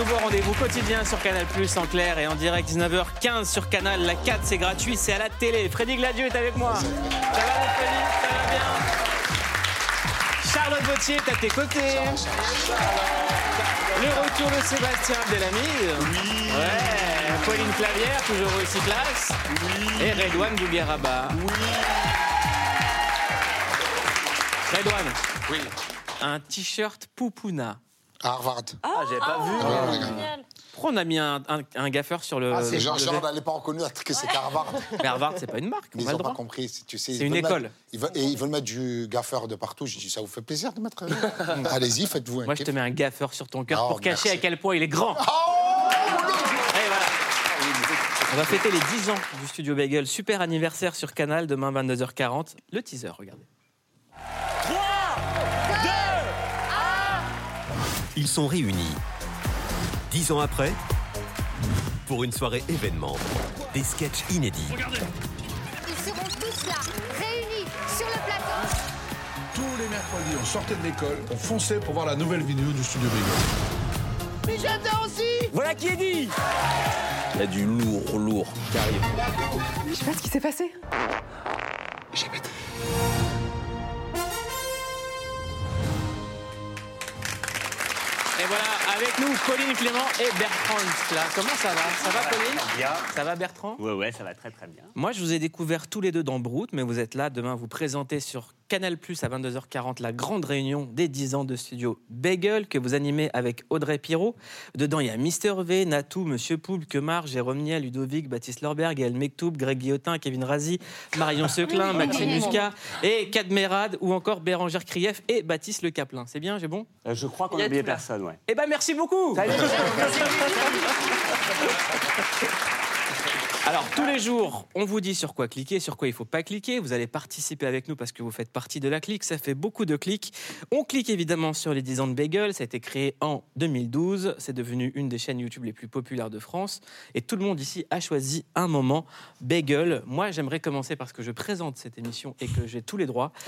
nouveau rendez-vous quotidien sur Canal Plus en clair et en direct 19h15 sur Canal. La 4, c'est gratuit, c'est à la télé. Freddy Gladieux est avec moi. Ça va, mon Freddy? Ça va bien? Charlotte Vautier est à tes côtés. Le retour de Sébastien Abdelhamid. Ouais. Pauline Clavière, toujours aussi classe. Et Redouane Bougueraba. Redouane. Oui. Un t-shirt Poupouna. À Harvard. Ah, j'avais pas vu. Ouais, ouais, Génial. Pourquoi on a mis un, un- un gaffeur sur le. Ah, c'est genre, le- genre, on n'avait pas reconnu que c'était Harvard. Mais Harvard, c'est pas une marque. Mais on ils n'ont pas droit. compris. si Tu sais, C'est une veulent école. mettre- ils veulent- et ils veulent mettre du gaffeur de partout. J'ai dit, ça vous fait plaisir de mettre. euh, Allez-y, faites-vous un Moi, je kiff. te mets un gaffeur sur ton cœur Oh, pour cacher merci. à quel point il est grand. Oh voilà. On va fêter les 10 ans du Studio Bagel. Super anniversaire sur Canal, demain 22h40. Le teaser, regardez. Ils sont réunis. Dix ans après, pour une soirée événement. Des sketchs inédits. Ils seront tous là, réunis sur le plateau. Tous les mercredis, on sortait de l'école, on fonçait pour voir la nouvelle vidéo du studio Bagel. Voilà qui est dit Il y a du lourd, lourd qui arrive. Je sais pas ce qui s'est passé. Et voilà, avec nous, Pauline Clément et Bertrand là. Comment ça va? Ça va, Pauline? Bien. Ça va, Bertrand? Ouais, ouais, ça va très très bien. Moi, je vous ai découvert tous les deux dans Brut, mais vous êtes là demain vous présentez sur Canal Plus à 22h40 la grande réunion des 10 ans de studio Bagel que vous animez avec Audrey Pirot. Dedans, il y a Mister V, Natou, Monsieur Poulpe, Kemar, Jérôme Niel, Ludovic, Baptiste Lorberg, Gaël Mektoub, Greg Guillotin, Kevin Razi, Marion Seclin, Maxime Muscat et Cadmerade ou encore Bérangère Krief et Baptiste Le Caplin. C'est bien, j'ai bon? Euh, je crois qu'on a oublié personne, ouais. Eh ben merci beaucoup Alors, tous les jours, on vous dit sur quoi cliquer, sur quoi il ne faut pas cliquer. Vous allez participer avec nous parce que vous faites partie de la clique. Ça fait beaucoup de clics. On clique évidemment sur les 10 ans de Bagel. Ça a été créé en 2012. C'est devenu une des chaînes YouTube les plus populaires de France. Et tout le monde ici a choisi un moment Bagel. Moi, j'aimerais commencer parce que je présente cette émission et que j'ai tous les droits.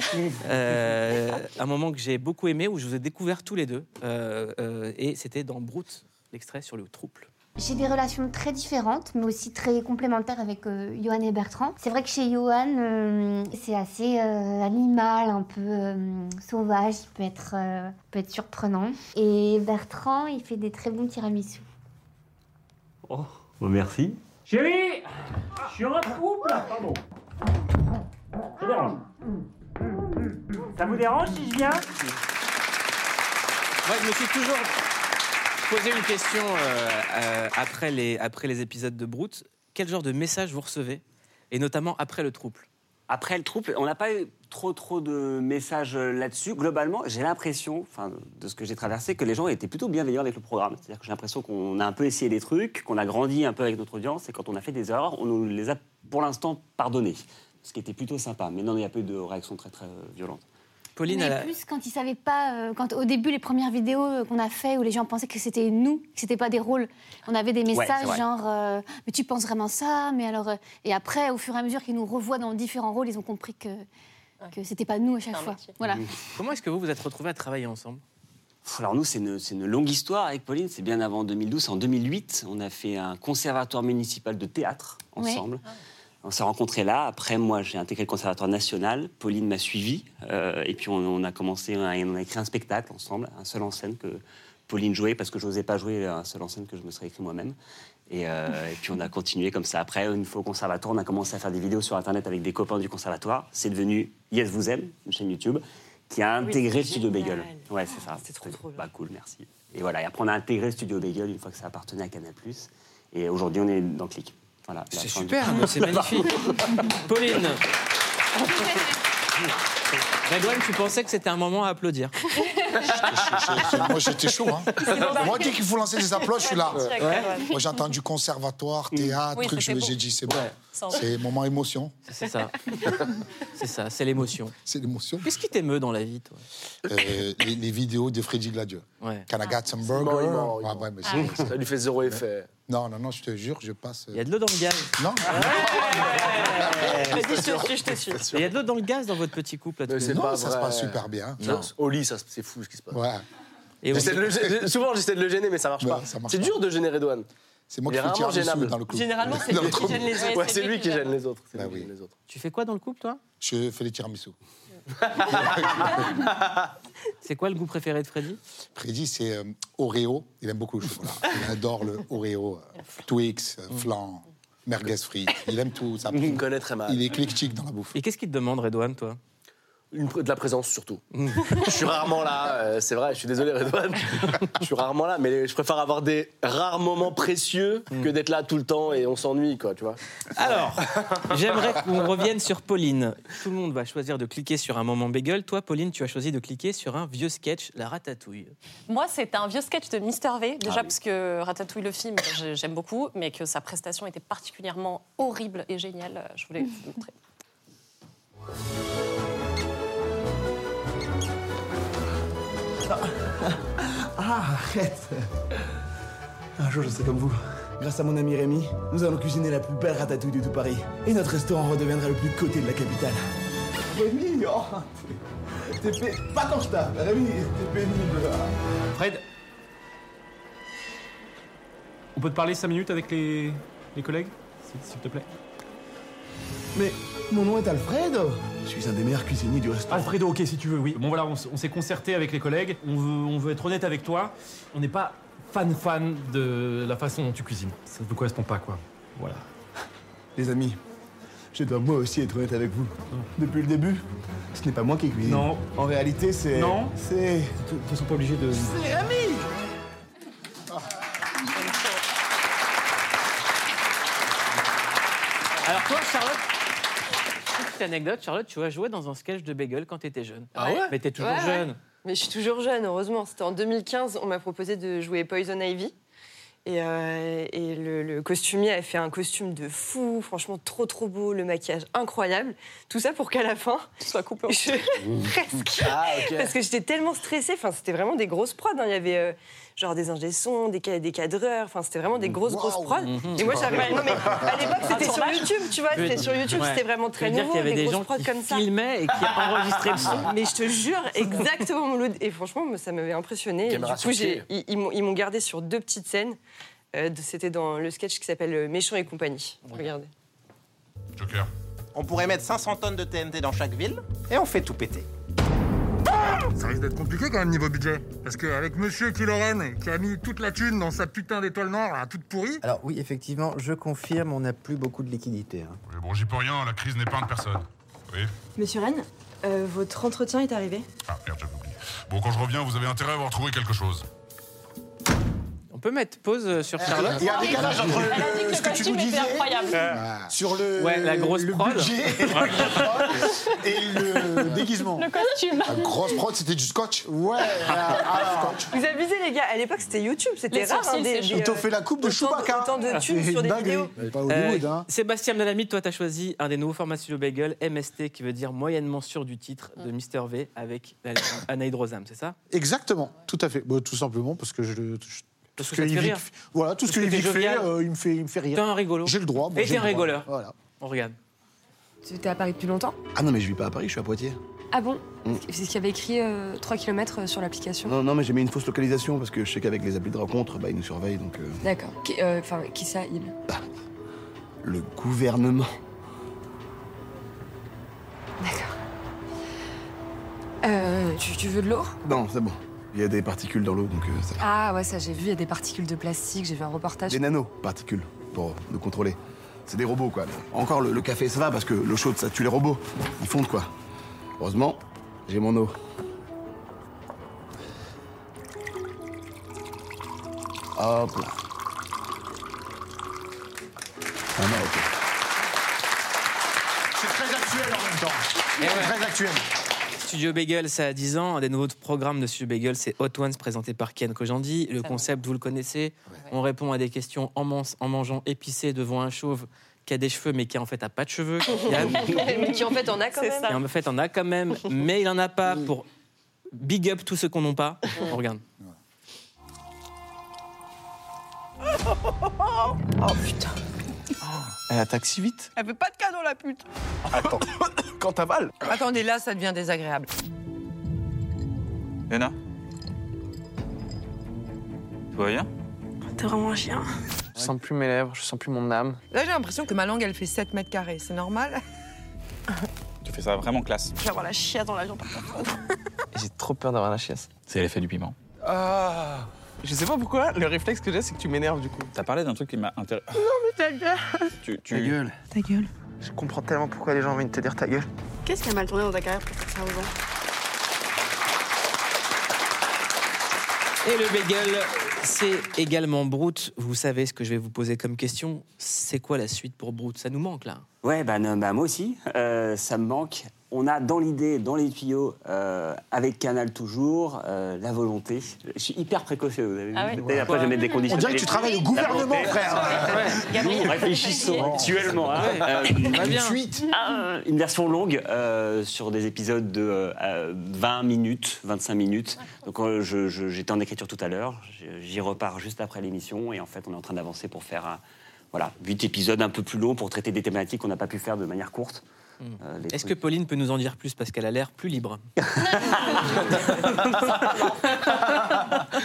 Euh, un moment que j'ai beaucoup aimé où je vous ai découvert tous les deux. Euh, euh, et c'était dans Brut, l'extrait sur le trouble. J'ai des relations très différentes, mais aussi très complémentaires avec euh, Johan et Bertrand. C'est vrai que chez Johan, euh, c'est assez euh, animal, un peu euh, sauvage, il peut être, euh, peut être surprenant. Et Bertrand, il fait des très bons tiramisu. Oh, merci. Chérie Je suis en couple Pardon. Ça dérange Ça vous dérange si je viens? Moi, je me suis toujours posé une question euh, euh, après, les, épisodes de Brut. Quel genre de message vous recevez Et notamment après le trouble? Après le trouble, on n'a pas eu trop trop de messages euh, là-dessus. Globalement, j'ai l'impression, de ce que j'ai traversé, que les gens étaient plutôt bienveillants avec le programme. C'est-à-dire que j'ai l'impression qu'on a un peu essayé des trucs, qu'on a grandi un peu avec notre audience, et quand on a fait des erreurs, on nous les a pour l'instant pardonnées. Ce qui était plutôt sympa. Mais non, il n'y a pas eu de réaction très très violente. Pauline, mais a- plus quand ils savaient pas, euh, quand au début les premières vidéos euh, qu'on a fait où les gens pensaient que c'était nous, que c'était pas des rôles, on avait des messages genre euh, mais tu penses vraiment ça, mais alors euh, et après au fur et à mesure qu'ils nous revoient dans différents rôles, ils ont compris que que c'était pas nous à chaque fois. métier. Voilà. comment est-ce que vous vous êtes retrouvés à travailler ensemble? Alors nous, c'est une, longue histoire avec Pauline. C'est bien avant 2012. En 2008, on a fait un conservatoire municipal de théâtre Ouais. On s'est rencontrés là. Après, moi, j'ai intégré le conservatoire national. Pauline m'a suivi. Euh, et puis, on, on a commencé, on a, on a écrit un spectacle ensemble, un seul en scène que Pauline jouait parce que je n'osais pas jouer un seul en scène que je me serais écrit moi-même. Et, euh, et puis, on a continué comme ça. Après, une fois au conservatoire, on a commencé à faire des vidéos sur Internet avec des copains du conservatoire. C'est devenu Yes Vous Aime, une chaîne YouTube, qui a intégré c'est Studio génial. Bagel. Ouais, c'est ça. c'est trop, trop bien. Bah, cool, merci. Et voilà, et après, on a intégré Studio Bagel une fois que ça appartenait à Canal+. Et aujourd'hui, on est dans Click. Voilà, C'est du- super, c'est magnifique. Pauline Redouane, tu pensais que c'était un moment à applaudir. Moi, j'étais chaud. Hein. Moi, dès qu'il faut lancer des applaudissements, je suis là. Moi, j'ai entendu conservatoire, théâtre, Oui, truc. j'ai dit, c'est bon. En- C'est moment émotion. C'est ça. C'est ça, c'est l'émotion. C'est l'émotion. Qu'est-ce qui t'émeut dans la vie, toi? Euh, les, les vidéos de Freddy Gladieux. Ouais. Can I get some burger? Ah, ouais, mais Ça lui fait zéro effet. Non, non, non, je te jure, je passe. euh, Il y a de l'eau dans le gaz. Non Vas-y, je te suis, je te suis. Il y a de l'eau dans le gaz dans votre petit couple. Mais. Non, pas ça se passe super bien. Non. Au lit, ça, c'est fou ce qui se passe. Ouais. Et J'essaie de le gê- souvent, j'essaie de le gêner, mais ça marche pas. ça marche C'est pas. dur de gêner Redouane. C'est moi qui tiramisu gênable. dans le couple. Généralement, c'est lui qui gêne les autres. Ouais, c'est lui qui gêne les autres. C'est Bah lui qui oui. gêne les autres. Tu fais quoi dans le couple, toi? Je fais les tiramisu. C'est quoi le goût préféré de Freddy? Freddy, c'est euh, Oreo. Il aime beaucoup le chocolat. Il adore le Oreo. euh, Twix, euh, flan, merguez frites. Il aime tout. Ça. Il me connaît très mal. Il est éclectique dans la bouffe. Et qu'est-ce qu'il te demande, Redouane, toi? Une de la présence surtout. je suis rarement là, euh, c'est vrai, je suis désolé Redouane. je suis rarement là, mais je préfère avoir des rares moments précieux que d'être là tout le temps et on s'ennuie, quoi, tu vois. Alors, j'aimerais qu'on revienne sur Pauline. Tout le monde va choisir de cliquer sur un moment bagel. Toi, Pauline, tu as choisi de cliquer sur un vieux sketch, la ratatouille. Moi, c'est un vieux sketch de Mister V. Déjà oui. parce que Ratatouille, le film, j'ai- j'aime beaucoup, mais que sa prestation était particulièrement horrible et géniale. Je voulais vous montrer. Ah, arrête Un jour, je serai comme vous. Grâce à mon ami Rémi, nous allons cuisiner la plus belle ratatouille de tout Paris. Et notre restaurant redeviendra le plus coté de la capitale. Rémi, oh T'es t'es pé... Pas quand je Rémi, t'es pénible Fred On peut te parler 5 minutes avec les, les collègues, s'il te plaît? Mais mon nom est Alfred Je suis un des meilleurs cuisiniers du restaurant. Alfredo, ok, si tu veux, oui. Bon voilà, on, s- on s'est concerté avec les collègues, on veut, on veut être honnête avec toi. On n'est pas fan-fan de la façon dont tu cuisines. Ça ne nous correspond pas, quoi. Voilà. Les amis, je dois moi aussi être honnête avec vous. Depuis le début, ce n'est pas moi qui cuisine. Non. En réalité, c'est... Non. C'est... De toute façon, pas obligé de... C'est Rémi Alors toi, Charlotte, petite anecdote, Charlotte, tu as joué dans un sketch de bagel quand tu étais jeune. Ah ouais Mais t'es toujours Ouais, ouais. jeune. Mais je suis toujours jeune, heureusement. C'était en 2015, on m'a proposé de jouer Poison Ivy. Et, euh, et le, le costumier a fait un costume de fou, franchement trop trop beau, le maquillage incroyable. Tout ça pour qu'à la fin, Soit coupé. je... presque. Ah, ok. Parce que j'étais tellement stressée. Enfin, c'était vraiment des grosses prods. hein. Il y avait euh, genre des ingé sons, des, ca- des cadreurs. Enfin, c'était vraiment des grosses grosses Waouh. prods. Et moi, j'avais. Non mais à l'époque, c'était sur YouTube, tu vois. C'était sur YouTube, Ouais. c'était vraiment très nouveau, qu'il y avait des grosses gens prods qui comme ça. filmaient et qui enregistraient le son. Mais je te jure, exactement mon. Et franchement, ça m'avait impressionné. Et du coup, j'ai- ils, ils m'ont- ils m'ont gardé sur deux petites scènes. Euh, C'était dans le sketch qui s'appelle euh, Méchant et compagnie. Regardez. Joker. On pourrait mettre 500 tonnes de TNT dans chaque ville et on fait tout péter. Ça risque d'être compliqué quand même niveau budget. Parce qu'avec monsieur Killoren, qui a mis toute la thune dans sa putain d'étoile noire, là, toute pourrie. Alors oui, effectivement, je confirme, on n'a plus beaucoup de liquidités. hein. Mais bon, j'y peux rien, la crise n'est pas de personne. Oui Monsieur Rennes, euh, votre entretien est arrivé. Ah merde, j'avais oublié. Bon, quand je reviens, vous avez intérêt à avoir trouvé quelque chose. On peut mettre pause euh, sur Charlotte Il y a un décalage entre euh, le ce que tu nous disais incroyable. sur le, Ouais, la grosse le prod. budget et le déguisement. Le costume. La grosse prod, c'était du scotch. Ouais, alors, Vous abusez, les gars. À l'époque, c'était YouTube. C'était rare. hein, des, ils t'ont euh, fait la coupe de Chewbacca. autant de Ah, c'est sur des dingue. vidéos. Pas Euh, hein. Sébastien Delamide, toi, tu as choisi un des nouveaux formats Studio Bagel, MST, qui veut dire moyennement sûr du titre de Mister V avec Anaïd Rosam, c'est ça? Exactement, tout à fait. Bah, tout simplement parce que je. je- Tout que te fait Yvick- rire. Voilà, tout ce que que t'es Yvick fait, euh, il, me fait, il me fait T'es rire. un rigolo. J'ai le droit. bon, Et j'ai t'es un rigoleur. Voilà. On regarde. Tu étais à Paris depuis longtemps? Ah non, mais je vis pas à Paris, je suis à Poitiers. Ah bon? Mm. C'est ce qu'il y avait écrit euh, 3 km sur l'application. Non, non, mais j'ai mis une fausse localisation parce que je sais qu'avec les applis de rencontre, bah, ils nous surveillent donc. euh, D'accord. Qui- euh, Enfin, qui ça, il? Le gouvernement. D'accord. Euh, tu, tu veux de l'eau? Non, c'est bon. Il y a des particules dans l'eau donc euh, ça va. Ah ouais, ça j'ai vu, il y a des particules de plastique, j'ai vu un reportage. Des nano-particules pour nous contrôler. C'est des robots quoi. Encore le, le café ça va parce que l'eau chaude ça tue les robots. Ils fondent quoi. Heureusement, j'ai mon eau. Hop là. Ah non, ok. C'est très actuel en même temps. C'est très actuel. Studio Bagel, ça a 10 ans. Un des nouveaux programmes de Studio Bagel, c'est Hot Ones, présenté par Ken Kojandi. Le concept, vous le connaissez. On répond à des questions en, man- en mangeant épicé devant un chauve qui a des cheveux, mais qui en fait a pas de cheveux. Mais qui en fait en a quand même. Et en fait, on a quand même, mais il en a pas pour big up tous ceux qu'on n'ont pas. On regarde. Oh putain. Elle attaque si vite Elle veut pas de cadeau, la pute. Attends. Quand t'avales Attendez, là, ça devient désagréable. Léna? Tout va bien T'es vraiment un chien. Je sens plus mes lèvres, je sens plus mon âme. Là, j'ai l'impression que ma langue, elle fait 7 mètres carrés. C'est normal? Tu fais ça vraiment classe. Je vais avoir la chiasse dans l'avion par contre. J'ai trop peur d'avoir la chiasse. C'est l'effet du piment. Ah Je sais pas pourquoi, le réflexe que j'ai, c'est que tu m'énerves du coup. T'as parlé d'un truc qui m'a intéressé. Non, mais ta gueule. Tu, tu... Ta gueule. Ta gueule. Je comprends tellement pourquoi les gens ont envie de te dire ta gueule. Qu'est-ce qui a mal tourné dans ta carrière pour faire ça aux gens Et le bagel, c'est également Brute. Vous savez ce que je vais vous poser comme question. C'est quoi la suite pour Brute Ça nous manque là. Ouais, bah, non, bah, moi aussi, euh, ça me manque. On a dans l'idée, dans les tuyaux, euh, avec Canal toujours, euh, la volonté. Je suis hyper précautieux, vous avez vu Ah ouais Et Après, je vais mettre des conditions. On dirait que tu travailles au gouvernement, frère. Nous, réfléchissons actuellement. hein. Euh, va bien. Ah, une version longue euh, sur des épisodes de euh, 20 minutes, 25 minutes. Donc euh, je- je- j'étais en écriture tout à l'heure, j'y repars juste après l'émission et en fait on est en train d'avancer pour faire voilà, 8 épisodes un peu plus longs pour traiter des thématiques qu'on n'a pas pu faire de manière courte. Euh, les Est-ce que Pauline peut nous en dire plus parce qu'elle a l'air plus libre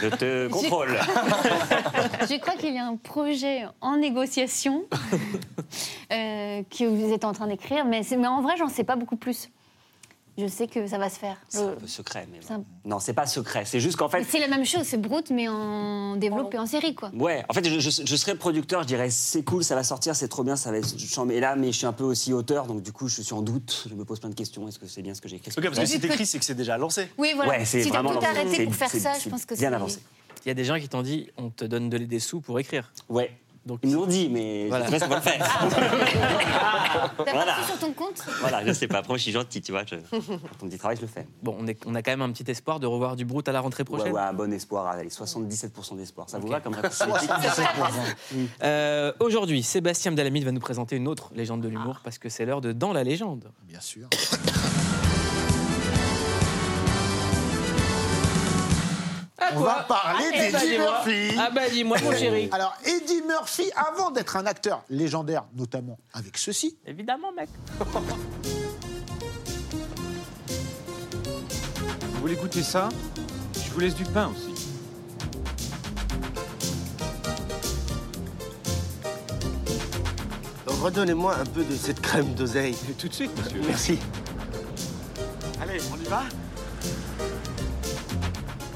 Je te contrôle. Je crois qu'il y a un projet en négociation euh, que vous êtes en train d'écrire, mais en vrai, j'en sais pas beaucoup plus. Je sais que ça va se faire. C'est un peu secret, mais c'est un- non, c'est pas secret. C'est juste qu'en fait, C'est la même chose, c'est Brute, mais en développé en série, quoi. Ouais, en fait, je, je- je serais producteur, je dirais c'est cool, ça va sortir, c'est trop bien, ça va être. Mais là, mais je suis un peu aussi auteur, donc du coup, je suis en doute, je me pose plein de questions. Est-ce que c'est bien ce que j'ai écrit? Ok, parce que si t'écris, c'est que c'est déjà lancé. Oui, voilà. Ouais, c'est si vraiment tout lancé. arrêté C'est- pour faire ça, je pense que bien c'est- avancé. Il y a des gens qui t'ont dit on te donne de- des sous pour écrire. Ouais. Donc, Ils me l'ont dit, mais Voilà. je sais pas on faire. T'as Voilà. pas sur ton compte voilà, je sais pas. Après, je suis gentil, tu vois. Je... Ton petit travail, je le fais. Bon, on, est- on a quand même un petit espoir de revoir du Brute à la rentrée Ouais, prochaine. ouais, bon espoir. Allez, 77% d'espoir. Ça vous va comme réponse Euh, Aujourd'hui, Sébastien Dalamide va nous présenter une autre légende de l'humour parce que c'est l'heure de Dans la légende. Bien sûr. On va parler Ah, d'Eddie. Murphy. Ah bah dis-moi, mon chéri. Alors, Eddie Murphy, avant d'être un acteur légendaire, notamment avec ceci, Évidemment, mec. Vous voulez goûter ça? Je vous laisse du pain aussi. Redonnez-moi un peu de cette crème d'oseille. Tout de suite, monsieur. Merci. Allez, on y va?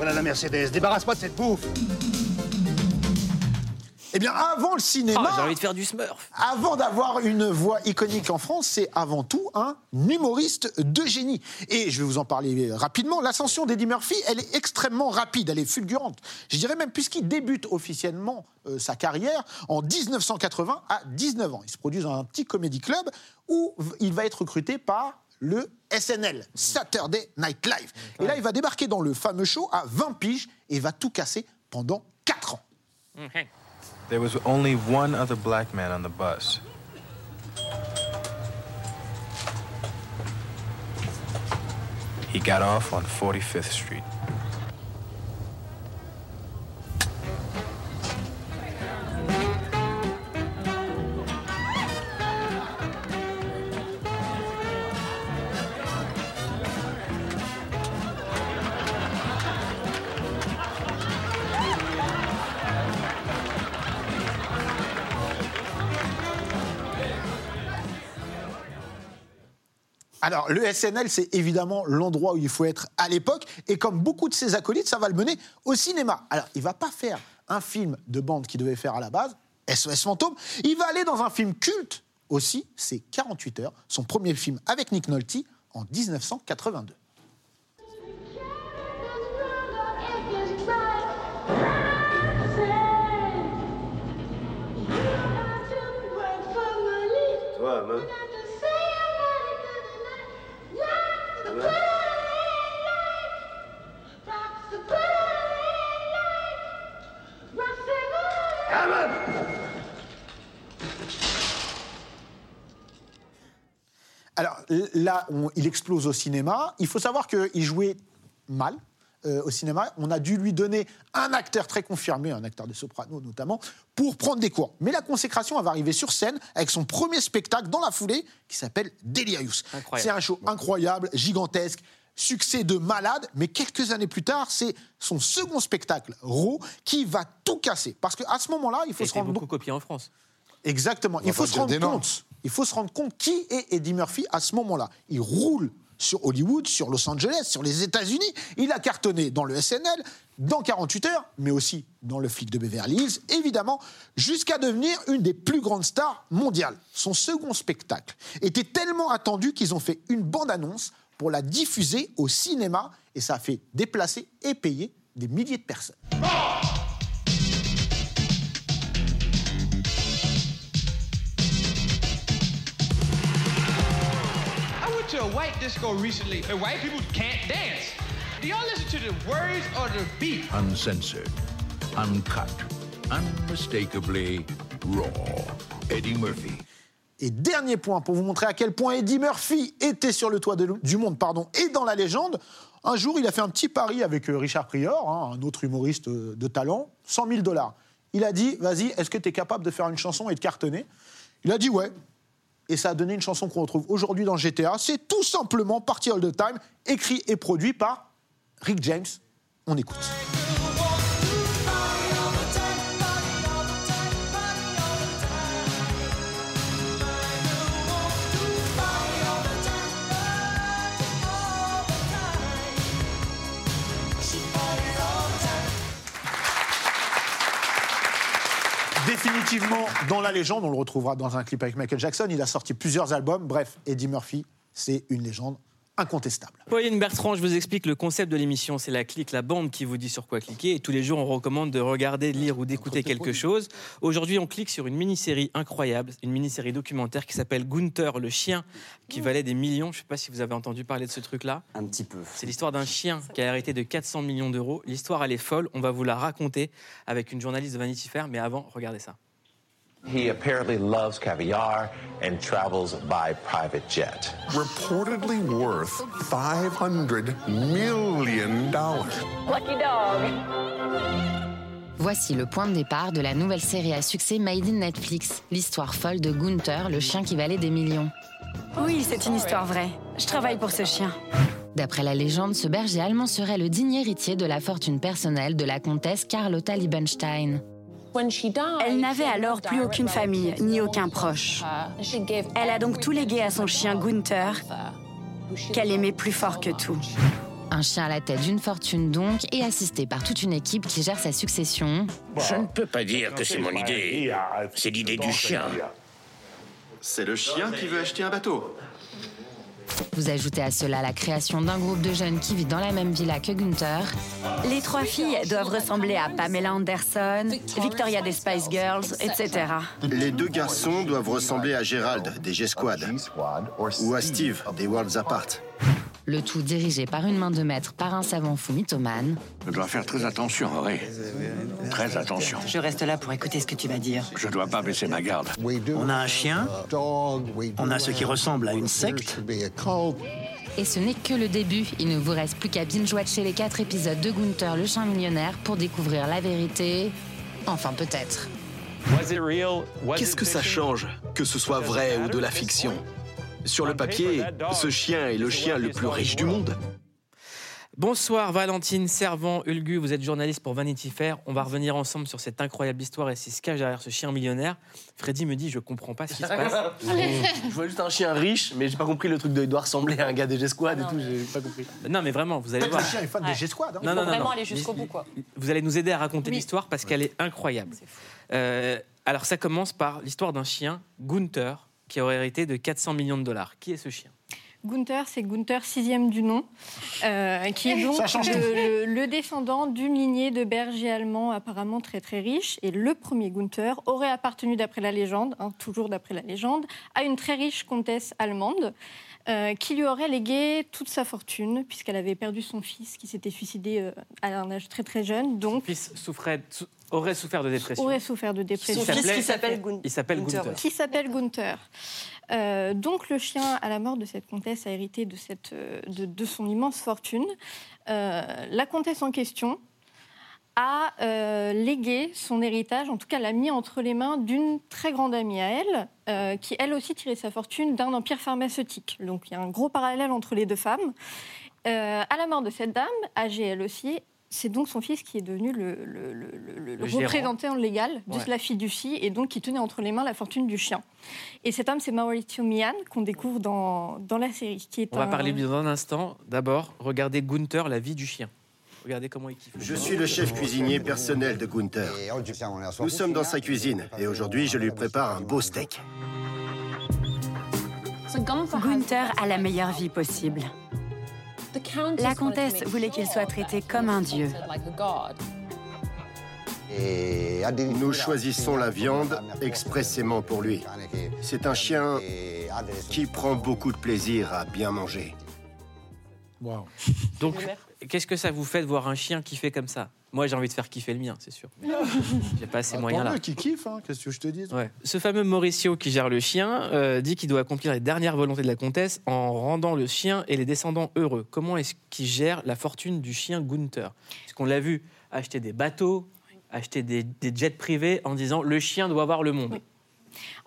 Voilà la Mercedes, débarrasse-moi de cette bouffe. eh bien, avant le cinéma, Ah, J'ai envie de faire du smurf. avant d'avoir une voix iconique en France, c'est avant tout un humoriste de génie. Et je vais vous en parler rapidement. L'ascension d'Eddie Murphy, elle est extrêmement rapide, elle est fulgurante. Je dirais même puisqu'il débute officiellement euh, sa carrière en 1980 à 19 ans. Il se produit dans un petit comédie club où il va être recruté par le SNL, Saturday Night Live. Et là, il va débarquer dans le fameux show à 20 piges et va tout casser pendant 4 ans. There was only one other black man on the bus. He got off on 45th Street. Alors, le SNL, c'est évidemment l'endroit où il faut être à l'époque. Et comme beaucoup de ses acolytes, ça va le mener au cinéma. Alors, il va pas faire un film de bande qu'il devait faire à la base, SOS Fantôme. Il va aller dans un film culte aussi, c'est 48 heures, son premier film avec Nick Nolte en 1982. Toi, Alors là, on- il explose au cinéma. Il faut savoir qu'il jouait mal. euh, au cinéma. On a dû lui donner un acteur très confirmé, un acteur de soprano notamment, pour prendre des cours. Mais la consécration, elle va arriver sur scène avec son premier spectacle dans la foulée qui s'appelle Delirious. C'est un show incroyable, gigantesque, succès de malade, mais quelques années plus tard, c'est son second spectacle, Raw, qui va tout casser. Parce qu'à ce moment-là, il faut se rendre beaucoup copié en France. Exactement. On Il faut se rendre des noms. compte. Il faut se rendre compte qui est Eddie Murphy à ce moment-là. Il roule sur Hollywood, sur Los Angeles, sur les États-Unis. Il a cartonné dans le SNL, dans 48 heures, mais aussi dans le flic de Beverly Hills, évidemment, jusqu'à devenir une des plus grandes stars mondiales. Son second spectacle était tellement attendu qu'ils ont fait une bande-annonce pour la diffuser au cinéma et ça a fait déplacer et payer des milliers de personnes. To a white disco recently, and white people can't dance. Do y'all listen to the words or the beat? Uncensored, uncut, unmistakably raw. Eddie Murphy. Et dernier point pour vous montrer à quel point Eddie Murphy était sur le toit de- du monde pardon, et dans la légende. Un jour, il a fait un petit pari avec euh, Richard Prior, hein, un autre humoriste euh, de talent, 100 000 dollars. Il a dit Vas-y, est-ce que tu es capable de faire une chanson et de cartonner? Il a dit Ouais. Et ça a donné une chanson qu'on retrouve aujourd'hui dans GTA. C'est tout simplement Party All the Time, écrit et produit par Rick James. On écoute. Définitivement dans la légende, on le retrouvera dans un clip avec Michael Jackson. Il a sorti plusieurs albums. Bref, Eddie Murphy, c'est une légende incontestable. Pauline Bertrand, je vous explique le concept de l'émission. C'est la clique, la bande qui vous dit sur quoi cliquer. Et tous les jours, on recommande de regarder, de lire ou d'écouter quelque chose. Aujourd'hui, on clique sur une mini-série incroyable, une mini-série documentaire qui s'appelle Gunther, le chien, qui valait des millions. Je ne sais pas si vous avez entendu parler de ce truc-là. Un petit peu. C'est l'histoire d'un chien qui a hérité de 400 millions d'euros. L'histoire, elle est folle. On va vous la raconter avec une journaliste de Vanity Fair. Mais avant, regardez ça. He apparently loves caviar and travels by private jet. reportedly worth $500 million. Lucky dog. Voici le point de départ de la nouvelle série à succès Made in Netflix, l'histoire folle de Gunther, le chien qui valait des millions. Oui, c'est une histoire vraie. Je travaille pour ce chien. D'après la légende, ce berger allemand serait le digne héritier de la fortune personnelle de la comtesse Carlotta Liebenstein. Elle n'avait alors plus aucune famille, ni aucun proche. Elle a donc tout légué à son chien Gunther, qu'elle aimait plus fort que tout. Un chien à la tête d'une fortune donc, et assisté par toute une équipe qui gère sa succession. Je ne peux pas dire que c'est mon idée. C'est l'idée du chien. C'est le chien qui veut acheter un bateau. Vous ajoutez à cela la création d'un groupe de jeunes qui vit dans la même villa que Gunther. Les trois filles doivent ressembler à Pamela Anderson, Victoria des Spice Girls, etc. Les deux garçons doivent ressembler à Gérald des G-Squad ou à Steve des Worlds Apart. Le tout dirigé par une main de maître par un savant fou mythomane. Je dois faire très attention, Auré. Très attention. Je reste là pour écouter ce que tu vas dire. Je dois pas baisser ma garde. On a un chien, on a ce qui ressemble à une secte. Et ce n'est que le début. Il ne vous reste plus qu'à binge-watcher les quatre épisodes de Gunther, le chien millionnaire, pour découvrir la vérité. Enfin, peut-être. Qu'est-ce que ça change, que ce soit vrai ou de la fiction? Sur le papier, ce chien est le chien le plus riche du monde. Bonsoir Valentine Servant, Ulgu, vous êtes journaliste pour Vanity Fair. On va revenir ensemble sur cette incroyable histoire et ce qui se cache derrière ce chien millionnaire. Freddy me dit je comprends pas ce qui se passe. Je vois juste un chien riche, mais j'ai pas compris le truc de il doit ressembler à un gars des G-Squad et tout, j'ai pas compris. Non mais vraiment, vous allez voir. Le chien est fan des G-Squad. hein. Non, non, non, vraiment non. aller jusqu'au bout, quoi. Vous allez nous aider à raconter l'histoire parce qu'elle est incroyable. Euh, alors ça commence par l'histoire d'un chien, Gunther, qui aurait hérité de 400 millions de dollars. Qui est ce chien? Gunther, c'est Gunther sixième du nom, euh, qui est donc le, tout. le- le descendant d'une lignée de bergers allemands apparemment très très riches. Et le premier Gunther aurait appartenu, d'après la légende, hein, toujours d'après la légende, à une très riche comtesse allemande. euh, qui lui aurait légué toute sa fortune, puisqu'elle avait perdu son fils, qui s'était suicidé euh, à un âge très très jeune. Donc, Son fils souffrait, sou- aurait souffert de dépression. aurait souffert de dépression. Son fils qui s'appelle Gun- Il s'appelle Gunther. Qui s'appelle Gunther. Euh, donc le chien, à la mort de cette comtesse, a hérité de, cette, euh, de, de son immense fortune. Euh, la comtesse en question a euh, légué son héritage, en tout cas l'a mis entre les mains d'une très grande amie à elle, euh, qui elle aussi tirait sa fortune d'un empire pharmaceutique. Donc il y a un gros parallèle entre les deux femmes. Euh, à la mort de cette dame, âgée elle aussi, c'est donc son fils qui est devenu le, le- le- le- le gérant. représentant légal de Ouais. la fiducie et donc qui tenait entre les mains la fortune du chien. Et cet homme, c'est Maurizio Mian, qu'on découvre dans, dans la série. Qui est On va parler lui dans un instant. D'abord, regardez Gunther, la vie du chien. Regardez comment il kiffe. Je suis le chef cuisinier personnel de Gunther. Nous sommes dans sa cuisine et aujourd'hui je lui prépare un beau steak. Gunther a la meilleure vie possible. La comtesse voulait qu'il soit traité comme un dieu. Nous choisissons la viande expressément pour lui. C'est un chien qui prend beaucoup de plaisir à bien manger. Donc, qu'est-ce que ça vous fait de voir un chien kiffer comme ça? Moi, j'ai envie de faire kiffer le mien, c'est sûr. Mais J'ai pas ces Tant moyens-là. qu'il kiffe, hein, qu'est-ce que je te dis? Ouais. Ce fameux Mauricio qui gère le chien euh, dit qu'il doit accomplir les dernières volontés de la comtesse en rendant le chien et les descendants heureux. Comment est-ce qu'il gère la fortune du chien Gunther? Parce qu'on l'a vu acheter des bateaux, acheter des, des jets privés en disant le chien doit voir le monde.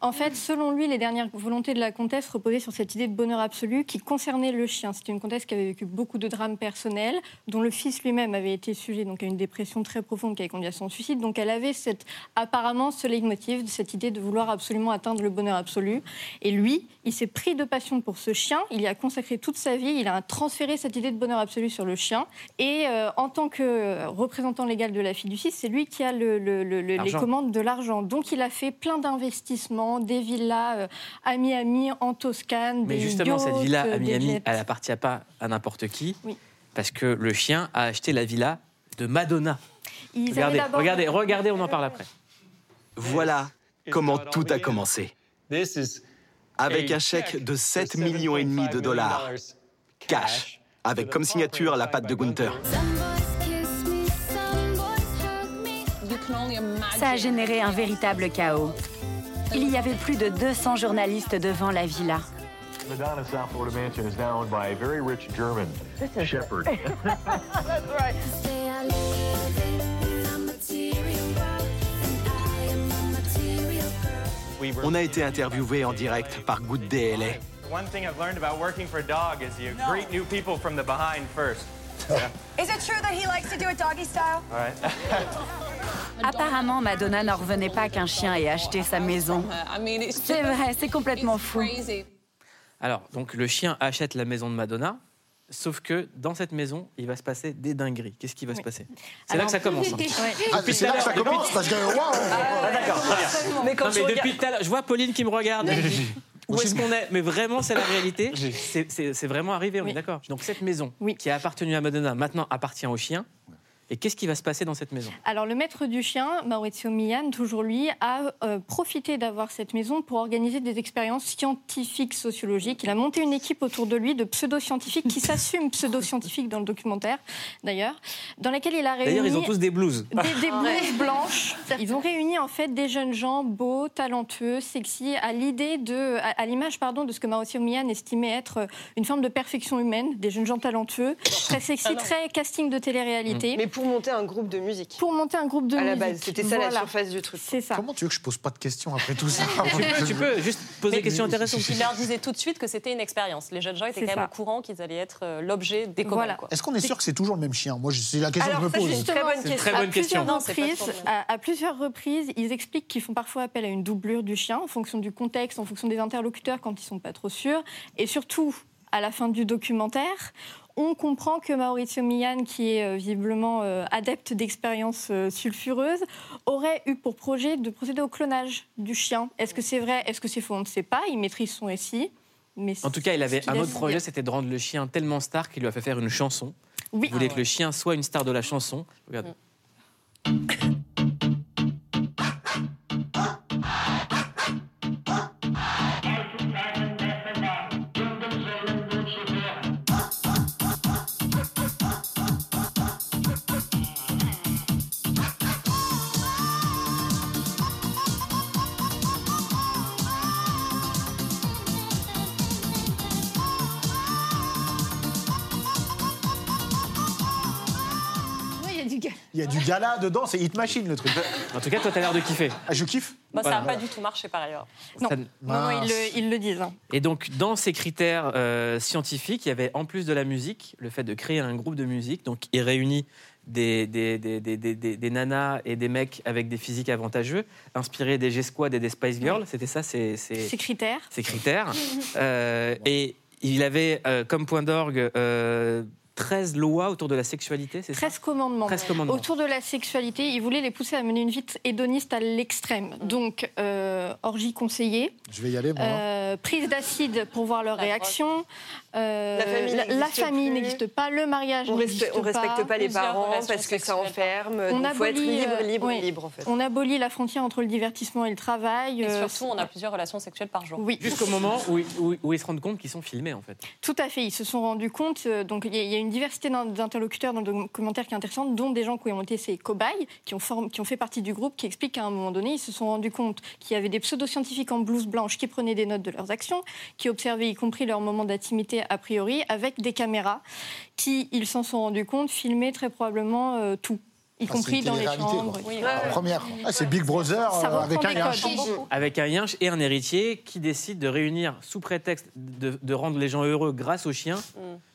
En fait, selon lui, les dernières volontés de la comtesse reposaient sur cette idée de bonheur absolu qui concernait le chien. C'était une comtesse qui avait vécu beaucoup de drames personnels, dont le fils lui-même avait été sujet donc, à une dépression très profonde qui avait conduit à son suicide. Donc elle avait cette, apparemment ce leitmotiv, cette idée de vouloir absolument atteindre le bonheur absolu. Et lui, il s'est pris de passion pour ce chien, il y a consacré toute sa vie, il a transféré cette idée de bonheur absolu sur le chien. Et euh, en tant que représentant légal de la fiducie, c'est lui qui a le- le- le- le- les commandes de l'argent. Donc il a fait plein d'investissements, des villas euh, à Miami, en Toscane, Mais des justement, cette villa à des Miami, elle appartient pas à n'importe qui. Oui. Parce que le chien a acheté la villa de Madonna. Ils regardez, regardez, regardez, on en parle après. Voilà comment tout a commencé. Avec un chèque de 7 millions et demi de dollars, cash, avec comme signature la patte de Gunther. Ça a généré un véritable chaos. Il y avait plus de 200 journalistes devant la villa. Madonna South Florida mansion is now owned by a very rich German shepherd. On a été interviewé en direct par Good Day LA. One thing I've learned about working for a dog is you greet new people from the behind first. Yeah. Is it true that he likes to do it doggy style? All right. Apparemment, Madonna n'en revenait pas qu'un chien ait acheté sa maison. C'est vrai, c'est complètement fou. Alors, donc le chien achète la maison de Madonna, sauf que dans cette maison, il va se passer des dingueries. Qu'est-ce qui va se passer? C'est là que ça commence. hein. Ouais. Ah, c'est là que ça commence, parce que waouh Ah, d'accord. Mais quand Non, mais depuis tout à l'heure, je vois Pauline qui me regarde. Où est-ce qu'on est? Mais vraiment, c'est la réalité. C'est- vraiment arrivé, on est d'accord. Donc cette maison qui a appartenu à Madonna, maintenant appartient au chien. Et qu'est-ce qui va se passer dans cette maison? Alors, le maître du chien, Maurizio Mian, toujours lui, a euh, profité d'avoir cette maison pour organiser des expériences scientifiques, sociologiques. Il a monté une équipe autour de lui de pseudo-scientifiques qui s'assument pseudo-scientifiques dans le documentaire, d'ailleurs, dans laquelle il a réuni. D'ailleurs, ils ont tous des blouses. Des, des blouses blanches. Ils ont réuni en fait des jeunes gens beaux, talentueux, sexy, à l'idée de, à, à l'image pardon de ce que Mauricio Mian estimait être une forme de perfection humaine, des jeunes gens talentueux, très sexy, très casting de télé-réalité. Mais pour monter un groupe de musique. Pour monter un groupe de À la musique. base, c'était ça la surface du truc. C'est ça. Comment tu veux que je pose pas de questions après tout ça Tu peux juste poser des questions intéressantes. Il leur disait tout de suite que c'était une expérience. Les jeunes gens étaient quand même ça. au courant qu'ils allaient être euh, l'objet des commandes. Voilà. Est-ce qu'on est sûr que c'est toujours le même chien? Moi, c'est la question Alors, que je me pose. C'est une très bonne question. À plusieurs reprises, ils expliquent qu'ils font parfois appel à une doublure du chien en fonction du contexte, en fonction des interlocuteurs quand ils sont pas trop sûrs, et surtout à la fin du documentaire. On comprend que Maurizio Mian, qui est euh, visiblement euh, adepte d'expériences euh, sulfureuses, aurait eu pour projet de procéder au clonage du chien. Est-ce que c'est vrai? Est-ce que c'est faux? On ne sait pas. Il maîtrise son récit. Mais En tout cas, il avait un autre projet, c'était de rendre le chien tellement star qu'il lui a fait faire une chanson. Oui. Il voulait Ah que le chien soit une star de la chanson. Regarde. Il y a du gala dedans, c'est Hit Machine le truc. En tout cas, toi, t'as l'air de kiffer. Ah, je kiffe. Bah, ça Voilà. n'a pas du tout marché par ailleurs. Non, Ça- non, non, ils, le, ils le disent. hein. Et donc, dans ces critères euh, scientifiques, il y avait en plus de la musique, le fait de créer un groupe de musique. Donc, il réunit des, des, des, des, des- des- des nanas et des mecs avec des physiques avantageux, inspirés des G-Squad et des Spice Girls. C'était ça, ces, ces- Ces critères. ces critères. Euh, et il avait euh, comme point d'orgue euh, 13 lois autour de la sexualité, c'est ça 13 commandements. 13 commandements. Autour de la sexualité, il voulait les pousser à mener une vie hédoniste à l'extrême. Donc, euh, orgie conseillée, Je vais y aller, moi. euh, prise d'acide pour voir leur réaction. Euh, La famille n'existe pas, le mariage n'existe respecte, on respecte pas les parents parce que ça enferme. On Donc, faut être abolit, libre, euh, libre, oui. libre en fait. On abolit la frontière entre le divertissement et le travail. Et euh, surtout, on a plusieurs relations sexuelles par jour. Oui. Jusqu'au moment où, ils- où- où ils se rendent compte qu'ils sont filmés, en fait. Tout à fait, ils se sont rendus compte. donc il y, a- il y a une diversité d'in- d'interlocuteurs dans le documentaire qui est intéressante, dont des gens qui ont été ces cobayes, qui ont, form- qui ont fait partie du groupe, qui expliquent qu'à un moment donné, ils se sont rendus compte qu'il y avait des pseudo-scientifiques en blouse blanche qui prenaient des notes de leurs actions, qui observaient y compris leurs moments d'intimité a priori, avec des caméras, qui, ils s'en sont rendus compte, filmaient très probablement euh, tout. Y Ah, compris dans les chambres. Oui, La voilà. première. Ah, c'est Big Brother euh, avec un. Avec un yinche et un héritier qui décident de réunir, sous prétexte de, de rendre les gens heureux grâce aux chiens,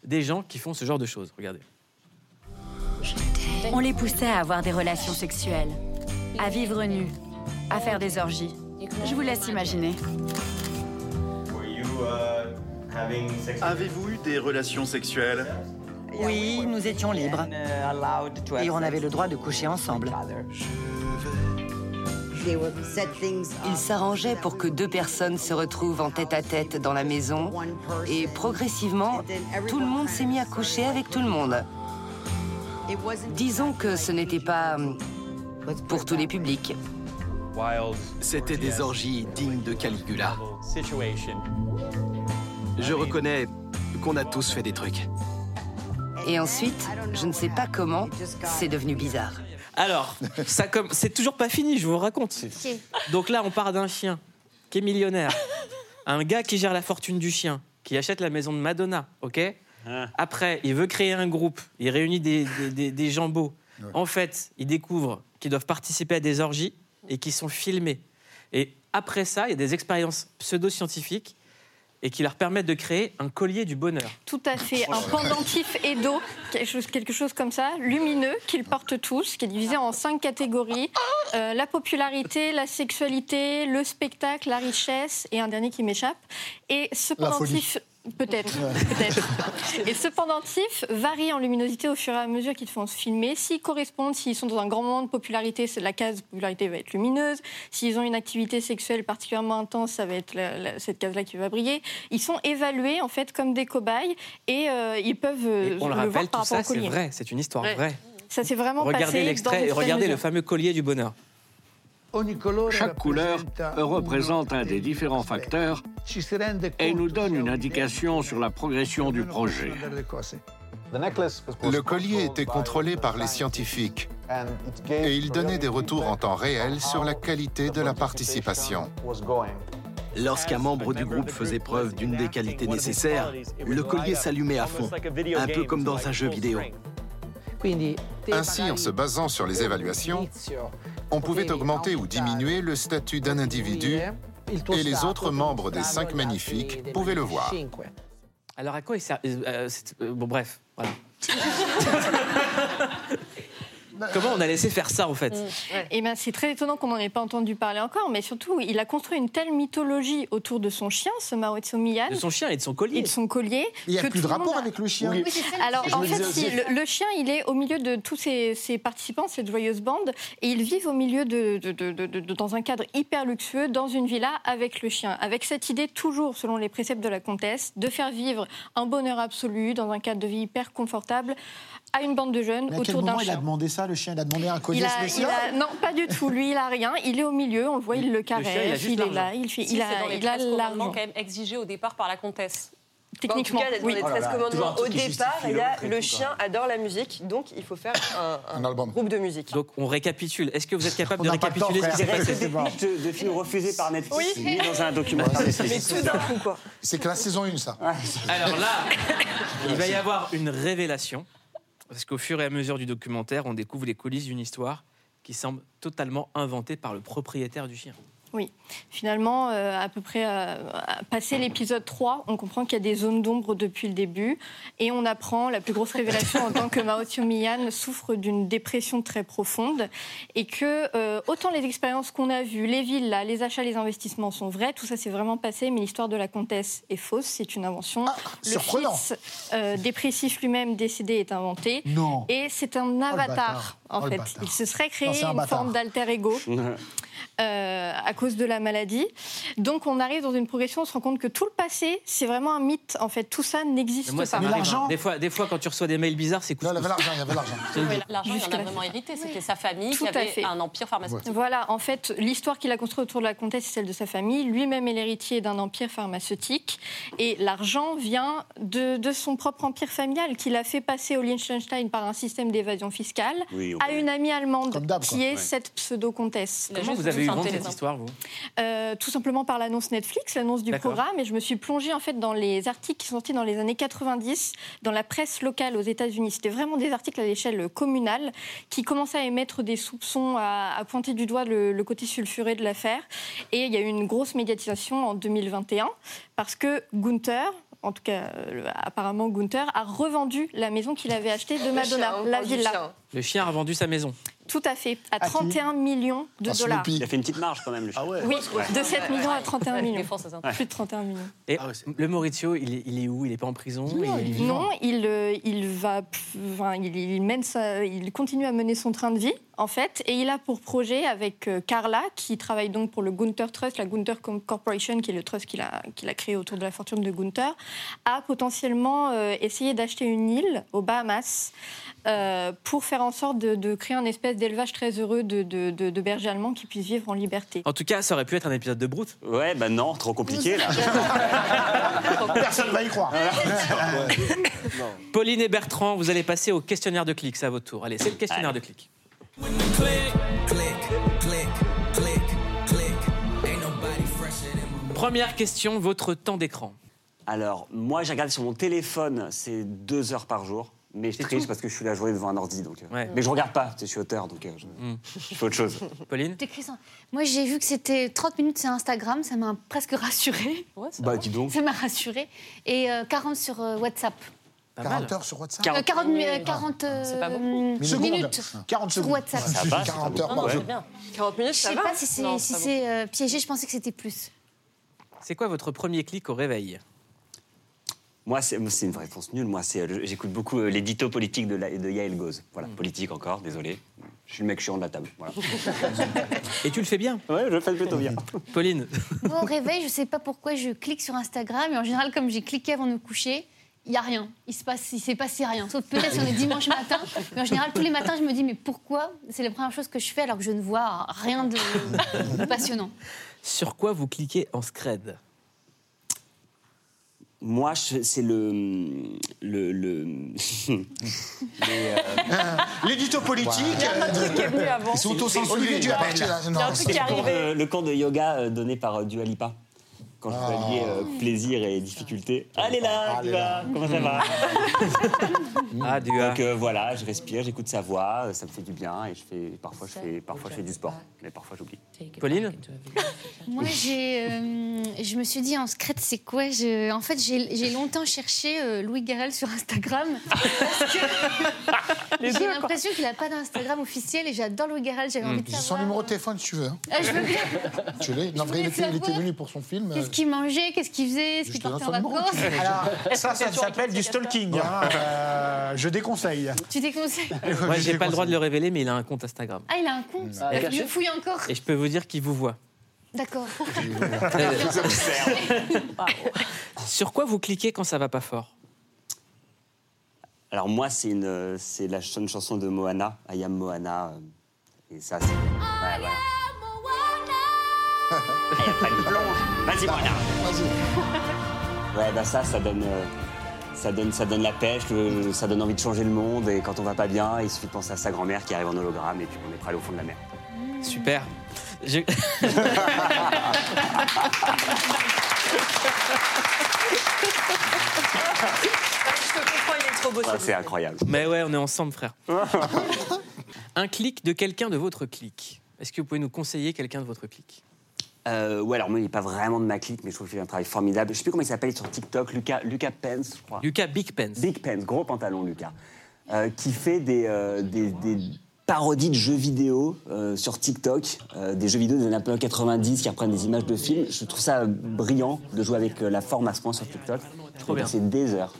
des gens qui font ce genre de choses. Regardez. On les poussait à avoir des relations sexuelles, à vivre nus, à faire des orgies. Je vous laisse imaginer. Avez-vous eu des relations sexuelles? Oui, nous étions libres. Et on avait le droit de coucher ensemble. Ils s'arrangeaient pour que deux personnes se retrouvent en tête-à-tête dans la maison et progressivement, tout le monde s'est mis à coucher avec tout le monde. Disons que ce n'était pas hum, pour tous les publics. C'était des orgies dignes de Caligula. Je reconnais qu'on a tous fait des trucs. Et ensuite, je ne sais pas comment, c'est devenu bizarre. Alors, ça comme c'est toujours pas fini, je vous raconte. Donc là, on part d'un chien qui est millionnaire, un gars qui gère la fortune du chien, qui achète la maison de Madonna, ok? Après, il veut créer un groupe, il réunit des, des, des- des gens beaux. En fait, il découvre qu'ils doivent participer à des orgies et qu'ils sont filmés. Et après ça, il y a des expériences pseudo-scientifiques et qui leur permettent de créer un collier du bonheur. Tout à fait, un pendentif Edo, quelque chose, comme ça, lumineux, qu'ils portent tous, qui est divisé en cinq catégories Euh, la popularité, la sexualité, le spectacle, la richesse et un dernier qui m'échappe. Et ce pendentif. Peut-être, peut-être. Et ce pendentif varie en luminosité au fur et à mesure qu'ils te font se filmer. S'ils correspondent, s'ils sont dans un grand moment de popularité, c'est la case popularité va être lumineuse. S'ils ont une activité sexuelle particulièrement intense, ça va être la- la- cette case-là qui va briller. Ils sont évalués en fait comme des cobayes et euh, ils peuvent euh, Et on le voir rappelle, par tout rapport ça, au c'est vrai, c'est une histoire Ouais. vraie. Ça s'est vraiment Regardez passé dans l'extrait regardez le fameux collier du bonheur. Chaque couleur représente un des différents facteurs et nous donne une indication sur la progression du projet. Le collier était contrôlé par les scientifiques et il donnait des retours en temps réel sur la qualité de la participation. Lorsqu'un membre du groupe faisait preuve d'une des qualités nécessaires, le collier s'allumait à fond, un peu comme dans un jeu vidéo. Ainsi, en se basant sur les évaluations, on pouvait augmenter ou diminuer le statut d'un individu et les autres membres des cinq magnifiques pouvaient le voir. Alors à quoi il sert euh, euh, euh, Bon bref, voilà. Comment on a laissé faire ça en fait Eh ben, c'est très étonnant qu'on n'en ait pas entendu parler encore, mais surtout, il a construit une telle mythologie autour de son chien, ce Maoetsu Miyan. De son chien et de son collier. Et de son collier. Il n'y a plus de rapport a- avec le chien. Oui. Alors, en fait, si, le, le chien, il est au milieu de tous ses, ses participants, cette joyeuse bande, et ils vivent au milieu de, de- de- de- de- dans un cadre hyper luxueux, dans une villa avec le chien. Avec cette idée, toujours selon les préceptes de la comtesse, de faire vivre un bonheur absolu dans un cadre de vie hyper confortable à une bande de jeunes Mais à quel autour d'un moment il a chien. demandé ça, le chien? Il a demandé un collier Il a- spécial il a- non, pas du tout. Lui, il a rien. Il est au milieu. On le voit, il le chien, il a caresse. Il, est l'argent. là. Il fait. Si, il c'est a, dans les il a 13 commandements l'argent. quand même exigés au départ par la comtesse. Techniquement, en tout cas, dans oui. les 13 Oh là là, toujours un commandements, au départ, il y a le chien adore la musique, donc il faut faire un, un album. groupe de musique. Donc on récapitule. Est-ce que vous êtes capable On de temps, récapituler ce qui s'est passé C'est bon. de, de films refusés par Netflix Oui. mis dans un documentaire. Mais tout d'un coup, quoi. C'est que la saison 1, ça. Alors là, il va y avoir une révélation. Parce qu'au fur et à mesure du documentaire, on découvre les coulisses d'une histoire qui semble totalement inventée par le propriétaire du chien. Oui, finalement, euh, à peu près euh, passé l'épisode 3, on comprend qu'il y a des zones d'ombre depuis le début et on apprend la plus grosse révélation en tant que Mao Mian souffre d'une dépression très profonde et que euh, autant les expériences qu'on a vues, les villes, là, les achats, les investissements sont vrais, tout ça s'est vraiment passé, mais l'histoire de la comtesse est fausse, c'est une invention. Ah, le surprenant. fils euh, dépressif lui-même décédé est inventé Non. et c'est un le avatar. en Oh, fait, il se serait créé Non, c'est un une bâtard. forme d'alter ego euh, à cause de la maladie. Donc on arrive dans une progression, on se rend compte que tout le passé, c'est vraiment un mythe. En fait, tout ça n'existe pas. ça hein. Des fois, des fois, quand tu reçois des mails bizarres, c'est cool. il y avait l'argent, il y avait l'argent. Oui, L'argent, il en a vraiment hérité. C'était sa famille Tout qui à avait fait. un empire pharmaceutique. Voilà, en fait, l'histoire qu'il a construite autour de la comtesse, c'est celle de sa famille. Lui-même est l'héritier d'un empire pharmaceutique. Et l'argent vient de, de son propre empire familial, qu'il a fait passer au Liechtenstein par un système d'évasion fiscale Oui, à une amie allemande qui quoi. est Ouais. cette pseudo-comtesse. Comment vous avez eu vent de cette histoire, vous Euh, tout simplement par l'annonce Netflix, l'annonce du programme, et je me suis plongée en fait dans les articles qui sont sortis dans les années 90 dans la presse locale aux États-Unis. C'était vraiment des articles à l'échelle communale qui commençaient à émettre des soupçons, à, à pointer du doigt le, le côté sulfuré de l'affaire. Et il y a eu une grosse médiatisation en 2021 parce que Gunther. En tout cas, euh, apparemment, Gunther a revendu la maison qu'il avait achetée de Madonna, chien, la villa. chien. Le chien a vendu sa maison. Tout à fait, à À qui 31 millions de dollars. Il a fait une petite marge quand même, le chien. Oui, de 7 millions à 31 millions. Ouais. Plus de 31 millions. Et le Maurizio, il est, il est où? Il est pas en prison? Il est vivant? Non, il, euh, il va, enfin, il, il mène sa- il continue à mener son train de vie en fait, et il a pour projet avec euh, Carla, qui travaille donc pour le Gunther Trust, la Gunther Corporation, qui est le trust qu'il a, qu'il a créé autour de la fortune de Gunther, à potentiellement euh, essayer d'acheter une île aux Bahamas. euh, pour faire en sorte de, de créer un espèce d'élevage très heureux de, de, de- de bergers allemands qui puissent vivre en liberté. En tout cas, ça aurait pu être un épisode de Brute. Ouais, bah non, trop compliqué là. Personne va y croire. Pauline et Bertrand, vous allez passer au questionnaire de clics à votre tour. Allez, c'est le questionnaire de clics. Première question, votre temps d'écran. Alors, moi, j'ai regardé sur mon téléphone, c'est deux heures par jour. Mais je triche tout parce que je suis la journée devant un ordi. Donc, euh, Ouais. Mais je regarde pas, je suis auteur, donc euh, je, je fais autre chose. Pauline T'écris ça. Moi, j'ai vu que c'était 30 minutes sur Instagram, ça m'a presque rassurée. Bah, dis donc. Ça m'a rassurée. Et euh, 40 sur euh, WhatsApp. 40 heures sur WhatsApp Euh, 40, mi- euh, 40 euh, Secondes. minutes 40 sur secondes. WhatsApp. Ça va, 40 heures par jour. 40 minutes, Je ça sais va pas si c'est si ça c'est, euh, piégé, je pensais que c'était plus. C'est quoi votre premier clic au réveil? Moi, c'est une réponse nulle. Moi, euh, j'écoute beaucoup euh, l'édito politique de, la- de Yael Goz. Voilà, politique encore, désolé. Je suis le mec chiant de la table. Voilà. Et tu le fais bien? Ouais, je le fais plutôt bien. Pauline? Moi, au réveil, je sais pas pourquoi je clique sur Instagram. Et en général, comme j'ai cliqué avant de me coucher, il n'y a rien. Il se passe, il s'est passé rien. Sauf peut-être si on est dimanche matin. Mais en général, tous les matins, je me dis, mais pourquoi C'est la première chose que je fais alors que je ne vois rien de, de passionnant? Sur quoi vous cliquez en scred? Moi, c'est le. le, le... euh, L'édito politique. Il y a un truc qui est venu avant. Ils sont tous en Olivier du C'est le cours de- le camp de yoga euh, donné par euh, Dua Lipa. Quand je Ah. peux allier euh, plaisir et difficulté. Allez là, Dua, comment ça va Ah. Donc euh, voilà, je respire, j'écoute sa voix, ça me fait du bien et je fais parfois je fais parfois je fais du sport, mais parfois j'oublie. Pauline Moi, j'ai, euh, je me suis dit, en secret, c'est quoi je, En fait, j'ai longtemps cherché euh, Louis Garrel sur Instagram. Parce que j'ai l'impression qu'il n'a pas d'Instagram officiel et j'adore Louis Garrel. J'avais envie de J'ai son savoir. numéro de téléphone si tu veux. hein. Ah, je veux bien. Tu l'as Non, Je vrai, il était, il était savoir. venu pour son film. Qu'est-ce qu'il mangeait Qu'est-ce qu'il faisait Est-ce Je qu'il partait en vacances ça, ça s'appelle du stalking. hein. Euh, je déconseille. Tu déconseilles Moi, j'ai pas le droit de le révéler, mais il a un compte Instagram. Ah, il a un compte Ah, caché le fouille encore Et je peux vous dire qu'il vous voit. D'accord. Sur quoi vous cliquez quand ça va pas fort? Alors moi c'est une euh, c'est la ch- une chanson de Moana, I am Moana euh, et ça c'est ouais, voilà. Ah, y a pas de plonge. Vas-y Moana. Ouais bah ça ça donne euh, ça donne ça donne la pêche, le- ça donne envie de changer le monde et quand on va pas bien, il suffit de penser à sa grand-mère qui arrive en hologramme et puis on est prêt à aller au fond de la mer. Super. Je- Je te comprends, il est trop Ouais, c'est incroyable. Mais ouais, on est ensemble, frère. un clic de quelqu'un de votre clic. Est-ce que vous pouvez nous conseiller quelqu'un de votre clic Euh, ouais, alors moi, il n'est pas vraiment de ma clique, mais je trouve qu'il fait un travail formidable. Je sais plus comment il s'appelle sur TikTok, Lucas, Lucas Pence, je crois. Lucas Big Pence. Big Pence, gros pantalon, Lucas. Euh, qui fait des, euh, des, des parodies de jeux vidéo euh, sur TikTok, des jeux vidéo des années 90 qui reprennent des images de films. Je trouve ça brillant de jouer avec la forme à ce point sur TikTok. Trop bien. C'est des heures.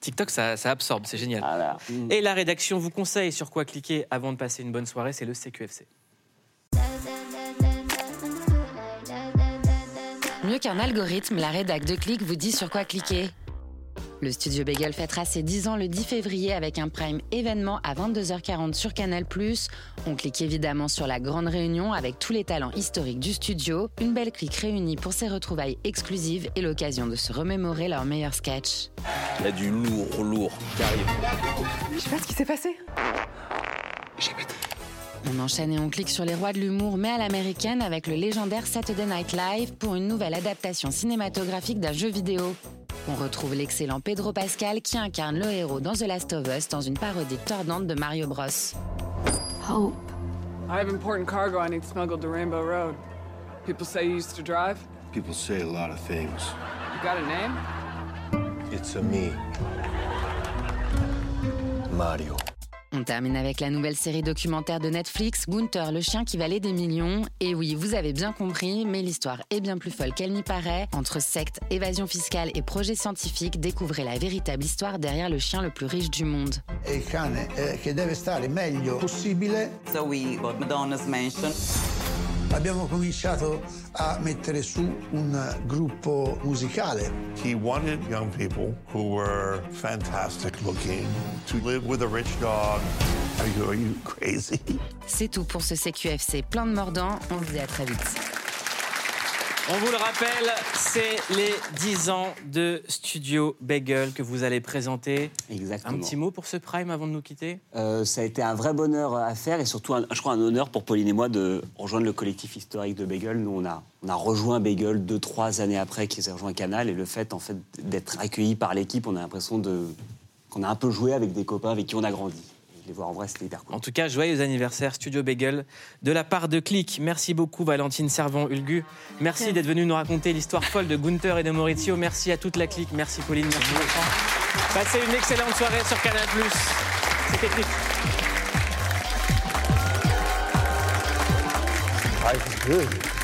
TikTok, ça, ça absorbe, c'est génial. Ah, Et la rédaction vous conseille sur quoi cliquer avant de passer une bonne soirée, c'est le CQFC. Mieux qu'un algorithme, la rédac de Click vous dit sur quoi cliquer. Le studio Bagel fêtera ses 10 ans le 10 février avec un prime événement à 22h40 sur Canal+. On clique évidemment sur la grande réunion avec tous les talents historiques du studio, une belle clique réunie pour ses retrouvailles exclusives et l'occasion de se remémorer leurs meilleurs sketchs. Il y a du lourd, lourd qui arrive. Je sais pas ce qui s'est passé. On enchaîne et on clique sur les rois de l'humour, mais à l'américaine avec le légendaire Saturday Night Live pour une nouvelle adaptation cinématographique d'un jeu vidéo. On retrouve l'excellent Pedro Pascal qui incarne le héros dans The Last of Us dans une parodie tordante de Mario Bros. Hope. I have important cargo I need smuggled to Rainbow Road. People say you used to drive. People say a lot of things. You got a name? It's a me. Mario. On termine avec la nouvelle série documentaire de Netflix, Gunther, le chien qui valait des millions. Et oui, vous avez bien compris, mais l'histoire est bien plus folle qu'elle n'y paraît. Entre secte, évasion fiscale et projets scientifiques, découvrez la véritable histoire derrière le chien le plus riche du monde. È il cane eh, che deve stare meglio possibile. So we got Madonna's mansion. Abbiamo cominciato a mettere su un gruppo musicale. He wanted young people who were fantastic looking to live with a rich dog. Are you, are you crazy? C'est tout pour ce CQFC plein de mordants. On se dit à très vite. On vous le rappelle, c'est les 10 ans de Studio Bagel que vous allez présenter. Exactement. Un petit mot pour ce prime avant de nous quitter? Euh, ça a été un vrai bonheur à faire et surtout, un- je crois, un honneur pour Pauline et moi de rejoindre le collectif historique de Bagel. Nous, on a, on a rejoint Bagel deux, trois années après qu'ils aient rejoint Canal et le fait, en fait, d'être accueillis par l'équipe, on a l'impression de, qu'on a un peu joué avec des copains avec qui on a grandi. Les voir en vrai, c'était hyper cool. En tout cas, joyeux anniversaire Studio Bagel de la part de Click. Merci beaucoup Valentine Servant-Hulgu. Merci d'être venu nous raconter l'histoire folle de Gunther et de Maurizio. Merci à toute la clique. Merci Pauline, merci Bertrand. Passez une excellente soirée sur Canal+. C'était Click. Ah.